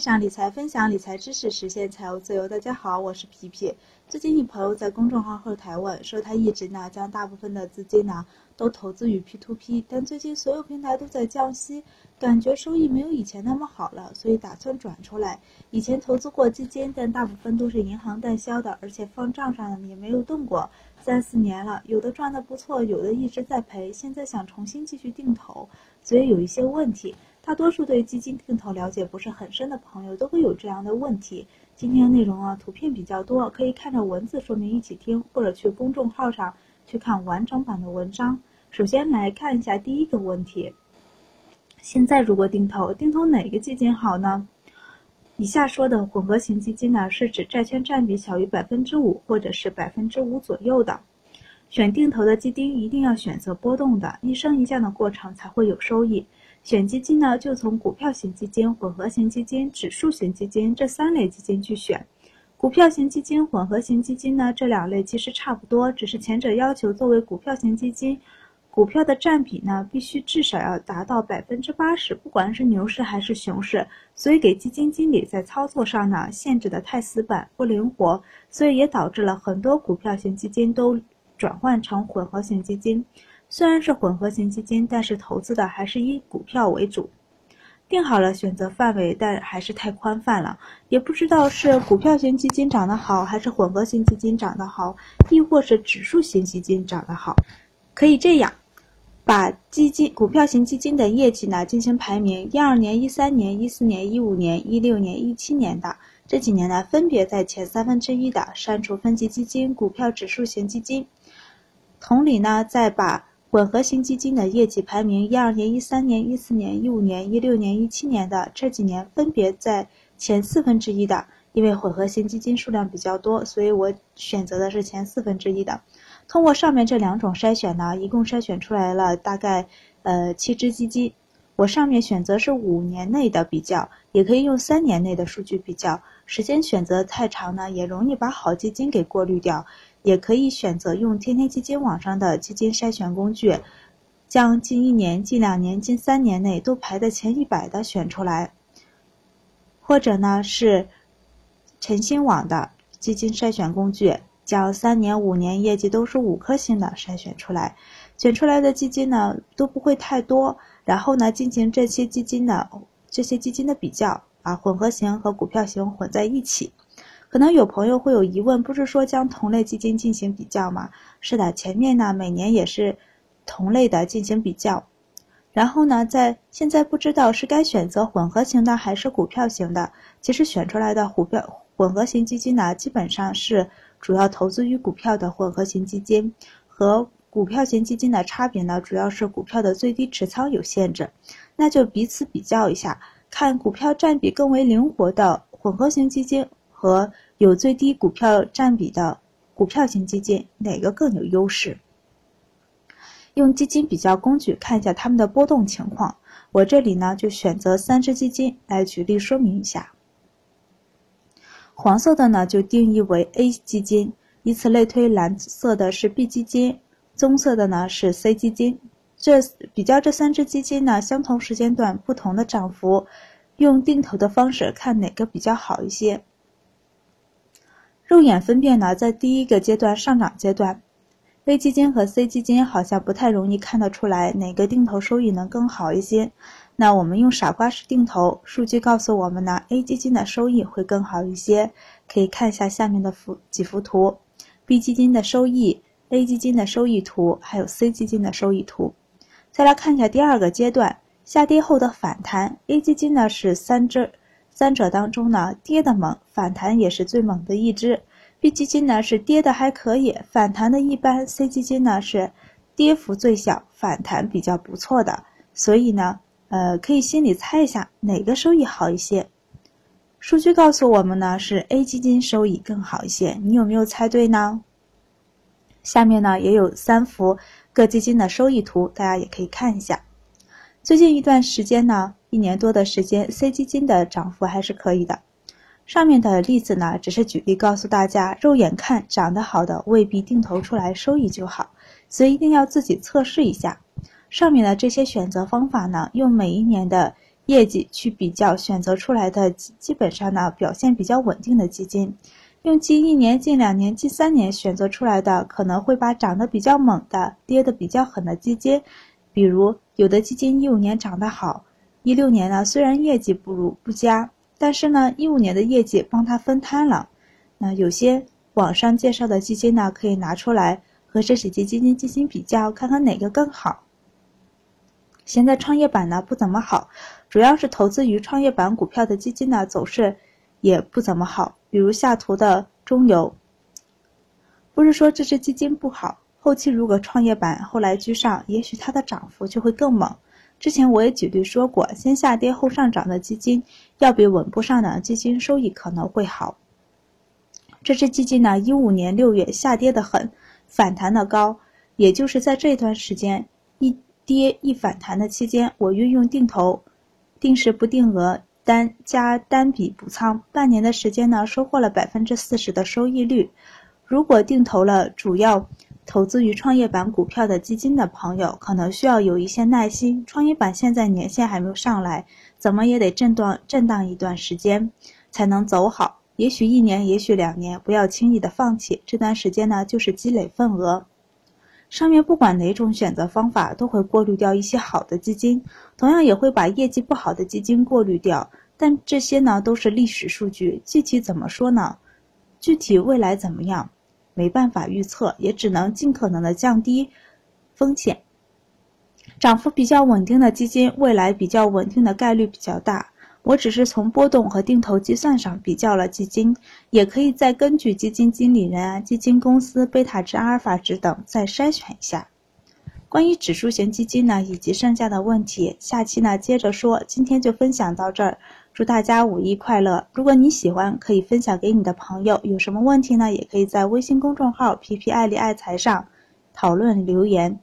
上理财，分享理财知识，实现财务自由。大家好，我是皮皮。最近一朋友在公众号后台问，说他一直呢将大部分的资金呢都投资于 P2P，但最近所有平台都在降息，感觉收益没有以前那么好了，所以打算转出来。以前投资过基金，但大部分都是银行代销的，而且放账上也没有动过，三四年了，有的赚的不错，有的一直在赔。现在想重新继续定投，所以有一些问题。大多数对基金定投了解不是很深的朋友都会有这样的问题。今天内容啊，图片比较多，可以看着文字说明一起听，或者去公众号上去看完整版的文章。首先来看一下第一个问题：现在如果定投，定投哪个基金好呢？以下说的混合型基金呢，是指债券占比小于百分之五，或者是百分之五左右的。选定投的基金一定要选择波动的，一升一降的过程才会有收益。选基金呢，就从股票型基金、混合型基金、指数型基金这三类基金去选。股票型基金、混合型基金呢，这两类其实差不多，只是前者要求作为股票型基金，股票的占比呢必须至少要达到百分之八十，不管是牛市还是熊市。所以给基金经理在操作上呢限制的太死板不灵活，所以也导致了很多股票型基金都转换成混合型基金。虽然是混合型基金，但是投资的还是以股票为主。定好了选择范围，但还是太宽泛了，也不知道是股票型基金涨得好，还是混合型基金涨得好，亦或是指数型基金涨得好。可以这样，把基金股票型基金的业绩呢进行排名：一二年、一三年、一四年、一五年、一六年、一七年的这几年呢，分别在前三分之一的删除分级基金、股票指数型基金。同理呢，再把。混合型基金的业绩排名，一二年、一三年、一四年、一五年、一六年、一七年的这几年分别在前四分之一的。因为混合型基金数量比较多，所以我选择的是前四分之一的。通过上面这两种筛选呢，一共筛选出来了大概呃七只基金。我上面选择是五年内的比较，也可以用三年内的数据比较。时间选择太长呢，也容易把好基金给过滤掉。也可以选择用天天基金网上的基金筛选工具，将近一年、近两年、近三年内都排在前一百的选出来，或者呢是晨星网的基金筛选工具，将三年、五年业绩都是五颗星的筛选出来，选出来的基金呢都不会太多，然后呢进行这些基金的这些基金的比较，把混合型和股票型混在一起。可能有朋友会有疑问，不是说将同类基金进行比较吗？是的，前面呢每年也是同类的进行比较，然后呢在现在不知道是该选择混合型的还是股票型的。其实选出来的股票混合型基金呢，基本上是主要投资于股票的混合型基金，和股票型基金的差别呢，主要是股票的最低持仓有限制。那就彼此比较一下，看股票占比更为灵活的混合型基金。和有最低股票占比的股票型基金哪个更有优势？用基金比较工具看一下它们的波动情况。我这里呢就选择三只基金来举例说明一下。黄色的呢就定义为 A 基金，以此类推，蓝色的是 B 基金，棕色的呢是 C 基金。这比较这三只基金呢，相同时间段不同的涨幅，用定投的方式看哪个比较好一些。肉眼分辨呢，在第一个阶段上涨阶段，A 基金和 C 基金好像不太容易看得出来哪个定投收益能更好一些。那我们用傻瓜式定投，数据告诉我们呢，A 基金的收益会更好一些。可以看一下下面的幅几幅图，B 基金的收益、A 基金的收益图，还有 C 基金的收益图。再来看一下第二个阶段下跌后的反弹，A 基金呢是三只。三者当中呢，跌的猛，反弹也是最猛的一只。B 基金呢是跌的还可以，反弹的一般。C 基金呢是跌幅最小，反弹比较不错的。所以呢，呃，可以心里猜一下哪个收益好一些。数据告诉我们呢是 A 基金收益更好一些。你有没有猜对呢？下面呢也有三幅各基金的收益图，大家也可以看一下。最近一段时间呢。一年多的时间，C 基金的涨幅还是可以的。上面的例子呢，只是举例告诉大家，肉眼看涨得好的未必定投出来收益就好，所以一定要自己测试一下。上面的这些选择方法呢，用每一年的业绩去比较选择出来的，基本上呢表现比较稳定的基金。用近一年、近两年、近三年选择出来的，可能会把涨得比较猛的、跌得比较狠的基金，比如有的基金一五年涨得好，一六年呢虽然业绩不如不佳，但是呢一五年的业绩帮他分摊了。那有些网上介绍的基金呢，可以拿出来和这几只基金进行比较，看看哪个更好。现在创业板呢不怎么好，主要是投资于创业板股票的基金呢走势也不怎么好。比如下图的中游，不是说这只基金不好，后期如果创业板后来居上，也许它的涨幅就会更猛。之前我也举例说过，先下跌后上涨的基金，要比稳步上涨的基金收益可能会好。这只基金呢，一五年六月下跌的很，反弹的高，也就是在这段时间一跌一反弹的期间，我运用定投，定时不定额。单加单笔补仓，半年的时间呢，收获了百分之四十的收益率。如果定投了主要投资于创业板股票的基金的朋友，可能需要有一些耐心。创业板现在年限还没有上来，怎么也得震荡震荡一段时间才能走好。也许一年，也许两年，不要轻易的放弃。这段时间呢，就是积累份额。上面不管哪种选择方法，都会过滤掉一些好的基金，同样也会把业绩不好的基金过滤掉。但这些呢都是历史数据，具体怎么说呢？具体未来怎么样，没办法预测，也只能尽可能的降低风险。涨幅比较稳定的基金，未来比较稳定的概率比较大。我只是从波动和定投计算上比较了基金，也可以再根据基金经理人啊、基金公司贝塔值、阿尔法值等再筛选一下。关于指数型基金呢，以及剩下的问题，下期呢接着说。今天就分享到这儿，祝大家五一快乐！如果你喜欢，可以分享给你的朋友。有什么问题呢，也可以在微信公众号“皮皮爱理爱财”上讨论留言。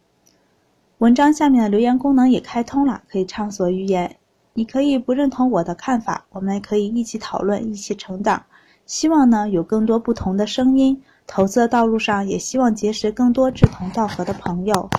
文章下面的留言功能也开通了，可以畅所欲言。你可以不认同我的看法，我们可以一起讨论，一起成长。希望呢有更多不同的声音。投资的道路上，也希望结识更多志同道合的朋友。